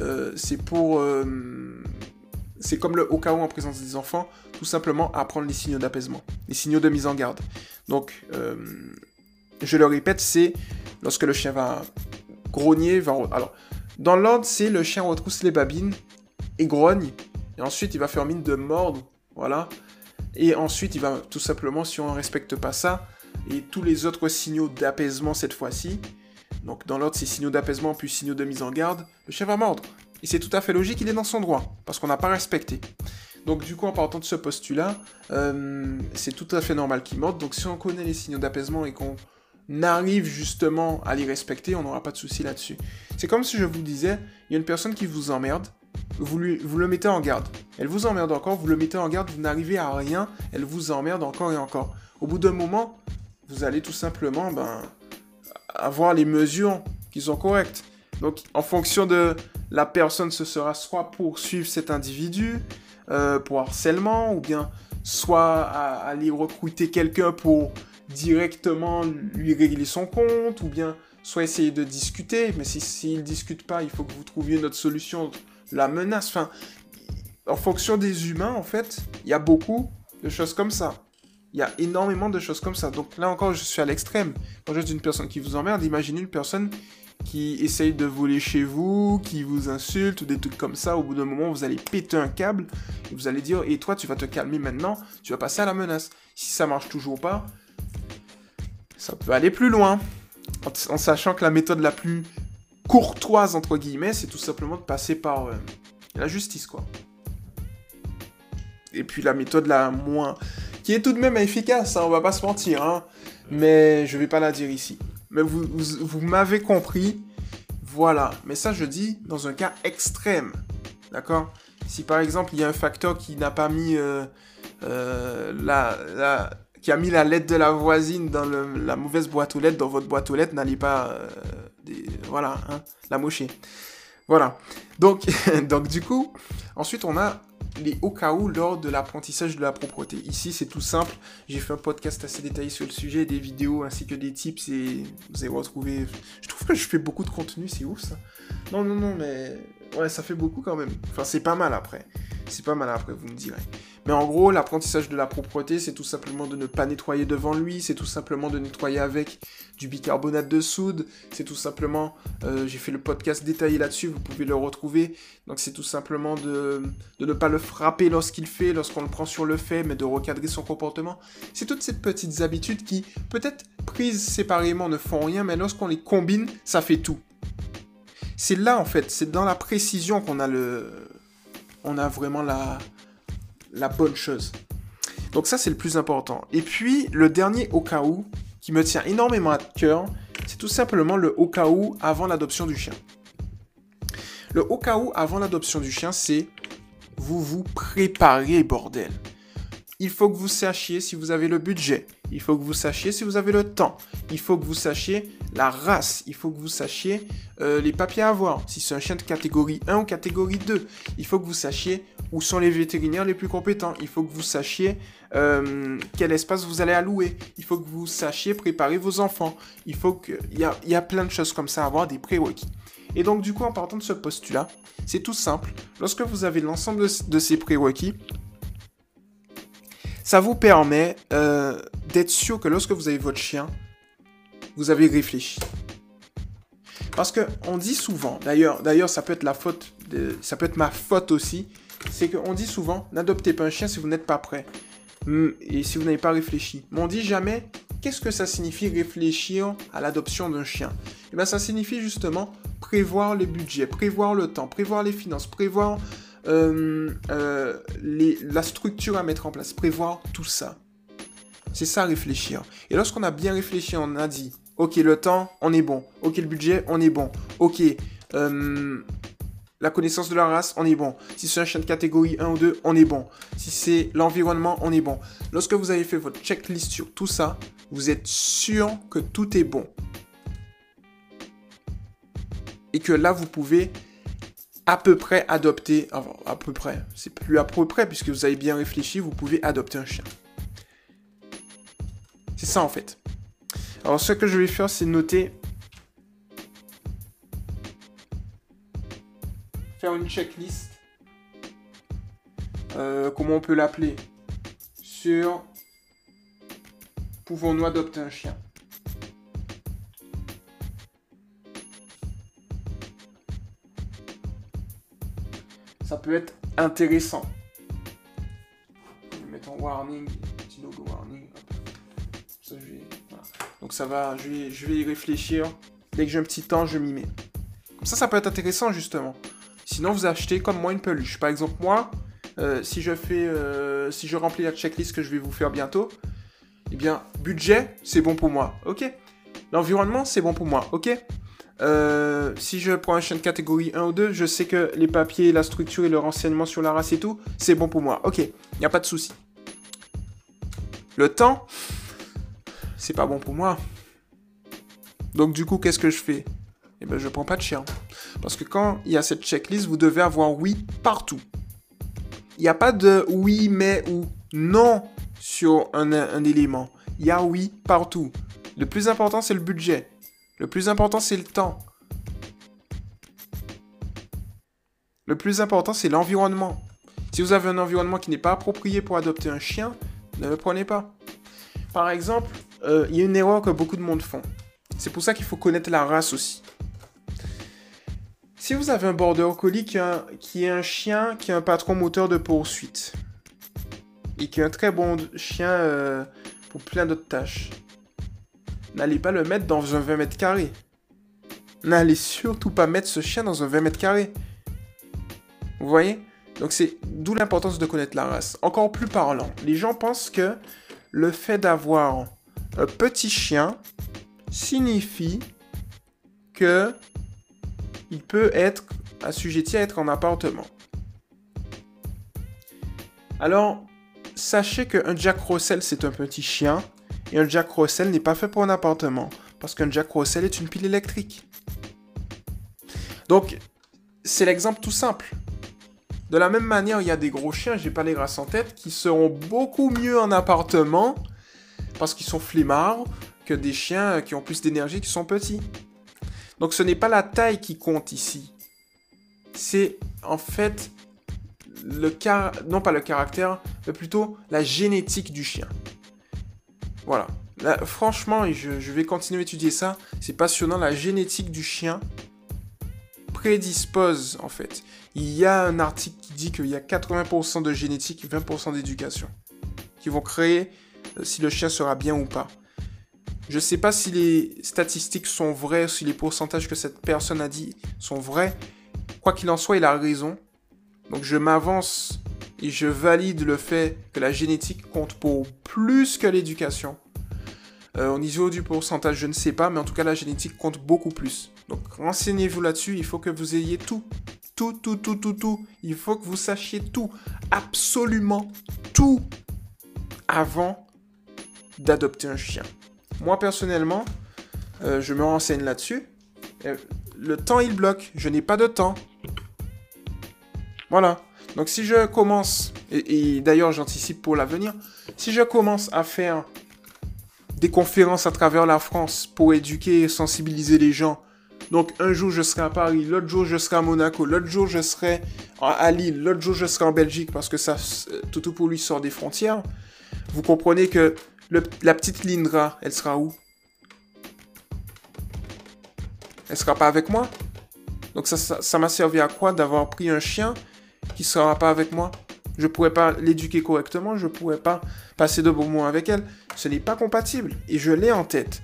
euh, c'est pour... Euh, c'est comme le au cas où en présence des enfants, tout simplement apprendre les signaux d'apaisement, les signaux de mise en garde. Donc, je le répète, c'est lorsque le chien va grogner, va... Alors, dans l'ordre, c'est le chien retrousse les babines et grogne, et ensuite il va faire mine de mordre, voilà. Et ensuite, il va tout simplement, si on ne respecte pas ça, et tous les autres signaux d'apaisement cette fois-ci. Donc dans l'ordre, c'est signaux d'apaisement puis signaux de mise en garde. Le chien va mordre. Et c'est tout à fait logique, il est dans son droit, parce qu'on n'a pas respecté. Donc du coup, en partant de ce postulat, euh, c'est tout à fait normal qu'il morde. Donc si on connaît les signaux d'apaisement et qu'on arrive justement à les respecter, on n'aura pas de souci là-dessus. C'est comme si je vous disais, il y a une personne qui vous emmerde, vous, lui, vous le mettez en garde. Elle vous emmerde encore, vous le mettez en garde, vous n'arrivez à rien, elle vous emmerde encore et encore. Au bout d'un moment, vous allez tout simplement ben, avoir les mesures qui sont correctes. Donc en fonction de la personne, ce sera soit poursuivre cet individu euh, pour harcèlement, ou bien soit aller recruter quelqu'un pour directement lui régler son compte, ou bien soit essayer de discuter, mais s'il ne discute pas, il faut que vous trouviez notre solution, la menace. Enfin, en fonction des humains, en fait, il y a beaucoup de choses comme ça. Il y a énormément de choses comme ça. Donc là encore, je suis à l'extrême. Quand je dis une personne qui vous emmerde, imaginez une personne qui essaye de voler chez vous, qui vous insulte ou des trucs comme ça. Au bout d'un moment, vous allez péter un câble et vous allez dire Et toi, tu vas te calmer maintenant, tu vas passer à la menace. Si ça marche toujours pas, ça peut aller plus loin. En, sachant que la méthode la plus courtoise, entre guillemets, c'est tout simplement de passer par euh, la justice, quoi. Et puis la méthode la moins qui est tout de même efficace, hein, on va pas se mentir, hein, mais je vais pas la dire ici. Mais vous, vous, m'avez compris, voilà. Mais ça, je dis dans un cas extrême, d'accord? Si par exemple, il y a un facteur qui n'a pas mis euh, euh, la, qui a mis la lettre de la voisine dans la mauvaise boîte aux lettres, dans votre boîte aux lettres, n'allez pas, euh, voilà, hein, la mocher. Voilà. Donc, donc du coup, ensuite on a les au cas où lors de l'apprentissage de la propreté. Ici, c'est tout simple. J'ai fait un podcast assez détaillé sur le sujet, des vidéos ainsi que des tips et vous allez retrouver. Je trouve que je fais beaucoup de contenu, c'est ouf ça. Non, non, non, mais ouais, ça fait beaucoup quand même. Enfin, c'est pas mal après. C'est pas mal après, vous me direz. Mais en gros, l'apprentissage de la propreté, c'est tout simplement de ne pas nettoyer devant lui, c'est tout simplement de nettoyer avec du bicarbonate de soude, c'est tout simplement, euh, j'ai fait le podcast détaillé là-dessus, vous pouvez le retrouver, donc c'est tout simplement de, ne pas le frapper lorsqu'il fait, lorsqu'on le prend sur le fait, mais de recadrer son comportement. C'est toutes ces petites habitudes qui, peut-être prises séparément, ne font rien, mais lorsqu'on les combine, ça fait tout. C'est là, en fait, c'est dans la précision qu'on a le... On a vraiment la, la bonne chose. Donc ça, c'est le plus important. Et puis, le dernier au cas où, qui me tient énormément à cœur, c'est tout simplement le au cas où avant l'adoption du chien. Le au cas où avant l'adoption du chien, c'est vous vous préparez, bordel. Il faut que vous sachiez si vous avez le budget. Il faut que vous sachiez si vous avez le temps. Il faut que vous sachiez la race. Il faut que vous sachiez euh, les papiers à avoir. Si c'est un chien de catégorie 1 ou catégorie 2. Il faut que vous sachiez où sont les vétérinaires les plus compétents. Il faut que vous sachiez euh, quel espace vous allez allouer. Il faut que vous sachiez préparer vos enfants. Il faut que... Il y a, plein de choses comme ça à avoir, des prérequis. Et donc du coup, en partant de ce postulat, c'est tout simple. Lorsque vous avez l'ensemble de, de ces prérequis, ça vous permet euh, d'être sûr que lorsque vous avez votre chien, vous avez réfléchi? Parce que on dit souvent, d'ailleurs, d'ailleurs, ça peut être la faute, de, ça peut être ma faute aussi, c'est qu'on dit souvent, n'adoptez pas un chien si vous n'êtes pas prêt hmm, et si vous n'avez pas réfléchi. Mais on dit jamais, qu'est-ce que ça signifie réfléchir à l'adoption d'un chien? Eh bien, ça signifie justement prévoir les budgets, prévoir le temps, prévoir les finances, prévoir euh, euh, la structure à mettre en place, prévoir tout ça. C'est ça réfléchir. Et lorsqu'on a bien réfléchi, on a dit, ok le temps, on est bon. Ok le budget, on est bon. Ok euh, la connaissance de la race, on est bon. Si c'est un chien de catégorie 1 ou 2, on est bon. Si c'est l'environnement, on est bon. Lorsque vous avez fait votre checklist sur tout ça, vous êtes sûr que tout est bon. Et que là, vous pouvez à peu près adopter, à peu près, c'est plus à peu près, puisque vous avez bien réfléchi, vous pouvez adopter un chien. C'est ça en fait. Alors ce que je vais faire, c'est noter, faire une checklist, euh, comment on peut l'appeler, sur pouvons-nous adopter un chien. ça peut être intéressant. Je vais mettre en warning, ça va, je vais, je vais y réfléchir. Dès que j'ai un petit temps, je m'y mets. Comme ça, ça peut être intéressant justement. Sinon, vous achetez comme moi une peluche. Par exemple, moi, euh, si je fais, euh, si je remplis la checklist que je vais vous faire bientôt, eh bien, budget, c'est bon pour moi, ok. L'environnement, c'est bon pour moi, ok. Euh, si je prends un chien de catégorie 1 ou 2, je sais que les papiers, la structure et le renseignement sur la race et tout, c'est bon pour moi, ok. Il n'y a pas de souci. Le temps, c'est pas bon pour moi. Donc du coup, qu'est-ce que je fais? Eh ben, je prends pas de chien. Parce que quand il y a cette checklist, vous devez avoir oui partout. Il n'y a pas de oui mais ou non sur un, un élément. Il y a oui partout. Le plus important, c'est le budget. Le plus important, c'est le temps. Le plus important, c'est l'environnement. Si vous avez un environnement qui n'est pas approprié pour adopter un chien, ne le prenez pas. Par exemple, euh, il y a une erreur que beaucoup de monde font. C'est pour ça qu'il faut connaître la race aussi. Si vous avez un border collie qui, est un chien qui a un patron moteur de poursuite et qui est un très bon chien euh, pour plein d'autres tâches, n'allez pas le mettre dans un 20 mètres carrés. N'allez surtout pas mettre ce chien dans un 20 mètres carrés. Vous voyez? Donc c'est d'où l'importance de connaître la race. Encore plus parlant, les gens pensent que le fait d'avoir petit chien signifie que il peut être assujetti à être en appartement. Alors, sachez qu'un Jack Russell, c'est un petit chien, et un Jack Russell n'est pas fait pour un appartement, parce qu'un Jack Russell est une pile électrique. Donc, c'est l'exemple tout simple. De la même manière, il y a des gros chiens, j'ai pas les grâces en tête, qui seront beaucoup mieux en appartement, parce qu'ils sont flemmards, que des chiens qui ont plus d'énergie qui sont petits. Donc ce n'est pas la taille qui compte ici. C'est en fait le car... non pas le caractère, mais plutôt la génétique du chien. Voilà. franchement, et je, vais continuer à étudier ça, c'est passionnant. La génétique du chien prédispose, en fait. Il y a un article qui dit qu'il y a 80% de génétique et 20% d'éducation qui vont créer euh, si le chien sera bien ou pas. Je ne sais pas si les statistiques sont vraies, si les pourcentages que cette personne a dit sont vrais. Quoi qu'il en soit, il a raison. Donc je m'avance et je valide le fait que la génétique compte pour plus que l'éducation. Euh, au niveau du pourcentage, je ne sais pas, mais en tout cas, la génétique compte beaucoup plus. Donc renseignez-vous là-dessus, il faut que vous ayez tout. Tout, tout, tout, tout, tout. Il faut que vous sachiez tout. Absolument tout. Avant d'adopter un chien. Moi, personnellement, euh, je me renseigne là-dessus. Euh, le temps, il bloque. Je n'ai pas de temps. Voilà. Donc, si je commence, et, d'ailleurs, j'anticipe pour l'avenir, si je commence à faire des conférences à travers la France pour éduquer et sensibiliser les gens, donc un jour je serai à Paris, l'autre jour je serai à Monaco, l'autre jour je serai à Lille, l'autre jour je serai en Belgique parce que ça, tout pour lui sort des frontières. Vous comprenez que la petite Lindra, elle sera où? Elle sera pas avec moi? Donc ça m'a servi à quoi d'avoir pris un chien qui sera pas avec moi? Je pourrais pas l'éduquer correctement, je pourrais pas passer de bons moments avec elle. Ce n'est pas compatible et je l'ai en tête.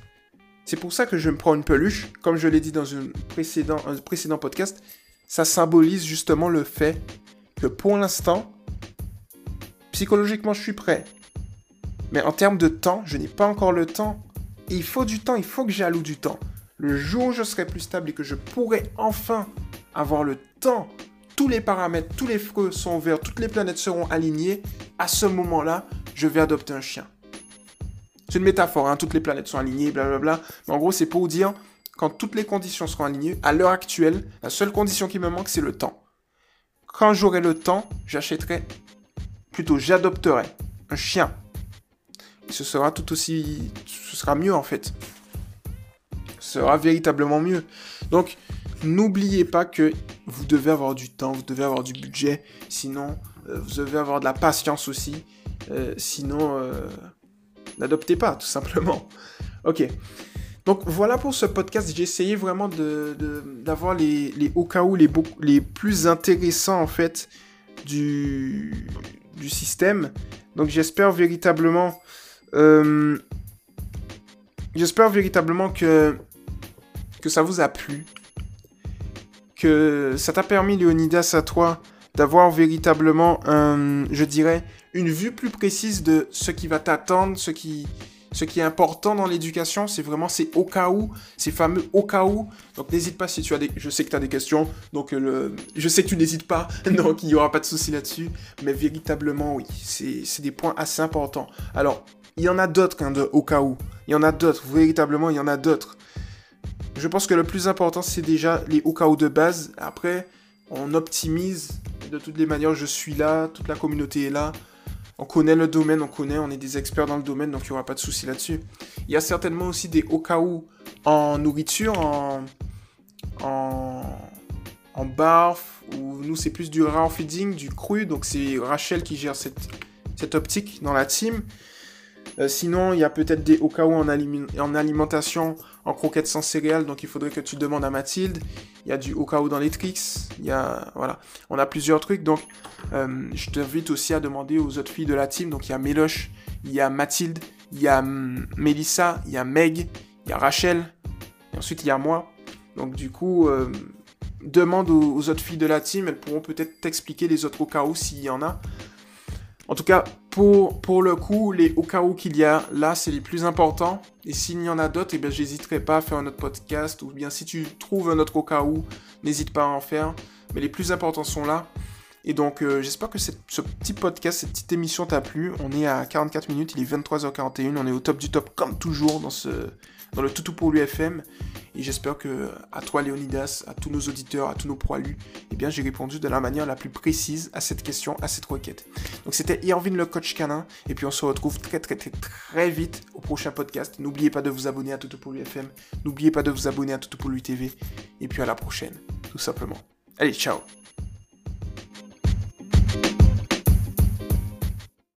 C'est pour ça que je me prends une peluche, comme je l'ai dit dans précédent, un précédent podcast. Ça symbolise justement le fait que pour l'instant, psychologiquement, je suis prêt. Mais en termes de temps, je n'ai pas encore le temps. Il faut du temps, il faut que j'alloue du temps. Le jour où je serai plus stable et que je pourrai enfin avoir le temps, tous les paramètres, tous les feux sont verts, toutes les planètes seront alignées, à ce moment-là, je vais adopter un chien. C'est une métaphore, hein, toutes les planètes sont alignées, blablabla. Mais en gros, c'est pour dire, quand toutes les conditions seront alignées, à l'heure actuelle, la seule condition qui me manque, c'est le temps. Quand j'aurai le temps, j'achèterai, plutôt j'adopterai un chien ce sera tout aussi... Ce sera mieux en fait. Ce sera véritablement mieux. Donc, n'oubliez pas que vous devez avoir du temps, vous devez avoir du budget, sinon euh, vous devez avoir de la patience aussi, euh, sinon euh, n'adoptez pas tout simplement. Ok. Donc voilà pour ce podcast, j'ai essayé vraiment d'avoir de, les, les au cas où les, plus intéressants en fait du, du système. Donc j'espère véritablement euh, j'espère véritablement que, que ça vous a plu. Que ça t'a permis, Léonidas, à toi, d'avoir véritablement, je dirais, une vue plus précise de ce qui va t'attendre, ce qui, ce qui est important dans l'éducation, c'est vraiment ces au cas où, ces fameux au cas où. Donc n'hésite pas si tu as des... Je sais que tu as des questions, donc le... je sais que tu n'hésites pas, donc il n'y aura pas de souci là-dessus. Mais véritablement, oui, c'est des points assez importants. Alors, il y en a d'autres hein, au cas où. Il y en a d'autres, véritablement, il y en a d'autres. Je pense que le plus important, c'est déjà les au cas où de base. Après, on optimise. De toutes les manières, je suis là, toute la communauté est là on connaît le domaine, on connaît, on est des experts dans le domaine, donc il n'y aura pas de souci là-dessus. Il y a certainement aussi des au cas où en nourriture, en, en, en barf, ou nous c'est plus du raw feeding, du cru, donc c'est Rachel qui gère cette, cette optique dans la team. Euh, sinon, il y a peut-être des au cas où en, en, alimentation, en croquettes sans céréales, donc il faudrait que tu demandes à Mathilde. Il y a du où dans les tricks. Il y a, voilà, on a plusieurs trucs. Donc, euh, je t'invite aussi à demander aux autres filles de la team. Donc, il y a Méloche, il y a Mathilde, il y a hum, Mélissa, il y a Meg, il y a Rachel, et ensuite il y a moi. Donc, du coup, euh, demande aux, aux, autres filles de la team. Elles pourront peut-être t'expliquer les autres où s'il y en a. En tout cas, pour, le coup, les au cas où qu'il y a, là, c'est les plus importants. Et s'il y en a d'autres, eh bien, j'hésiterai pas à faire un autre podcast. Ou bien si tu trouves un autre au cas où, n'hésite pas à en faire. Mais les plus importants sont là. Et donc, euh, j'espère que ce petit podcast, cette petite émission t'a plu. On est à 44 minutes, il est 23h41. On est au top du top, comme toujours, dans, ce, dans le Toutou pour l'UFM. Et j'espère que à toi Léonidas, à tous nos auditeurs, à tous nos proilus, eh bien j'ai répondu de la manière la plus précise à cette question, à cette requête. Donc c'était Irvin le coach canin, et puis on se retrouve très très très très vite au prochain podcast. N'oubliez pas de vous abonner à Toutou pour l'UFM, n'oubliez pas de vous abonner à Toutou pour l'UTV, et puis à la prochaine, tout simplement. Allez, ciao